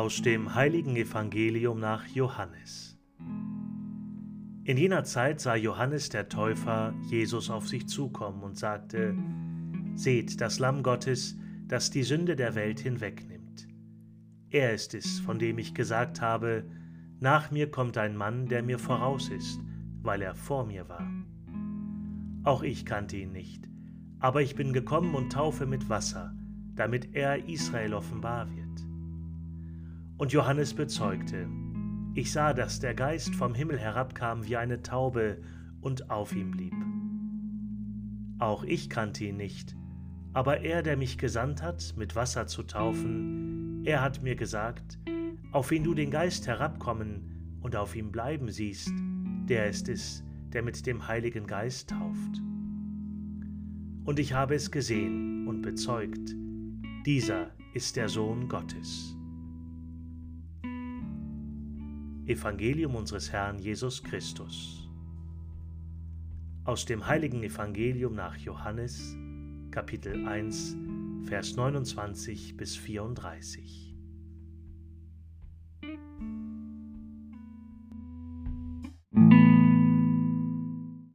Aus dem heiligen Evangelium nach Johannes. In jener Zeit sah Johannes der Täufer Jesus auf sich zukommen und sagte, Seht das Lamm Gottes, das die Sünde der Welt hinwegnimmt. Er ist es, von dem ich gesagt habe, nach mir kommt ein Mann, der mir voraus ist, weil er vor mir war. Auch ich kannte ihn nicht, aber ich bin gekommen und taufe mit Wasser, damit er Israel offenbar wird. Und Johannes bezeugte, ich sah, dass der Geist vom Himmel herabkam wie eine Taube und auf ihm blieb. Auch ich kannte ihn nicht, aber er, der mich gesandt hat, mit Wasser zu taufen, er hat mir gesagt, auf wen du den Geist herabkommen und auf ihm bleiben siehst, der ist es, der mit dem Heiligen Geist tauft. Und ich habe es gesehen und bezeugt, dieser ist der Sohn Gottes. Evangelium unseres Herrn Jesus Christus. Aus dem heiligen Evangelium nach Johannes, Kapitel 1, Vers 29 bis 34.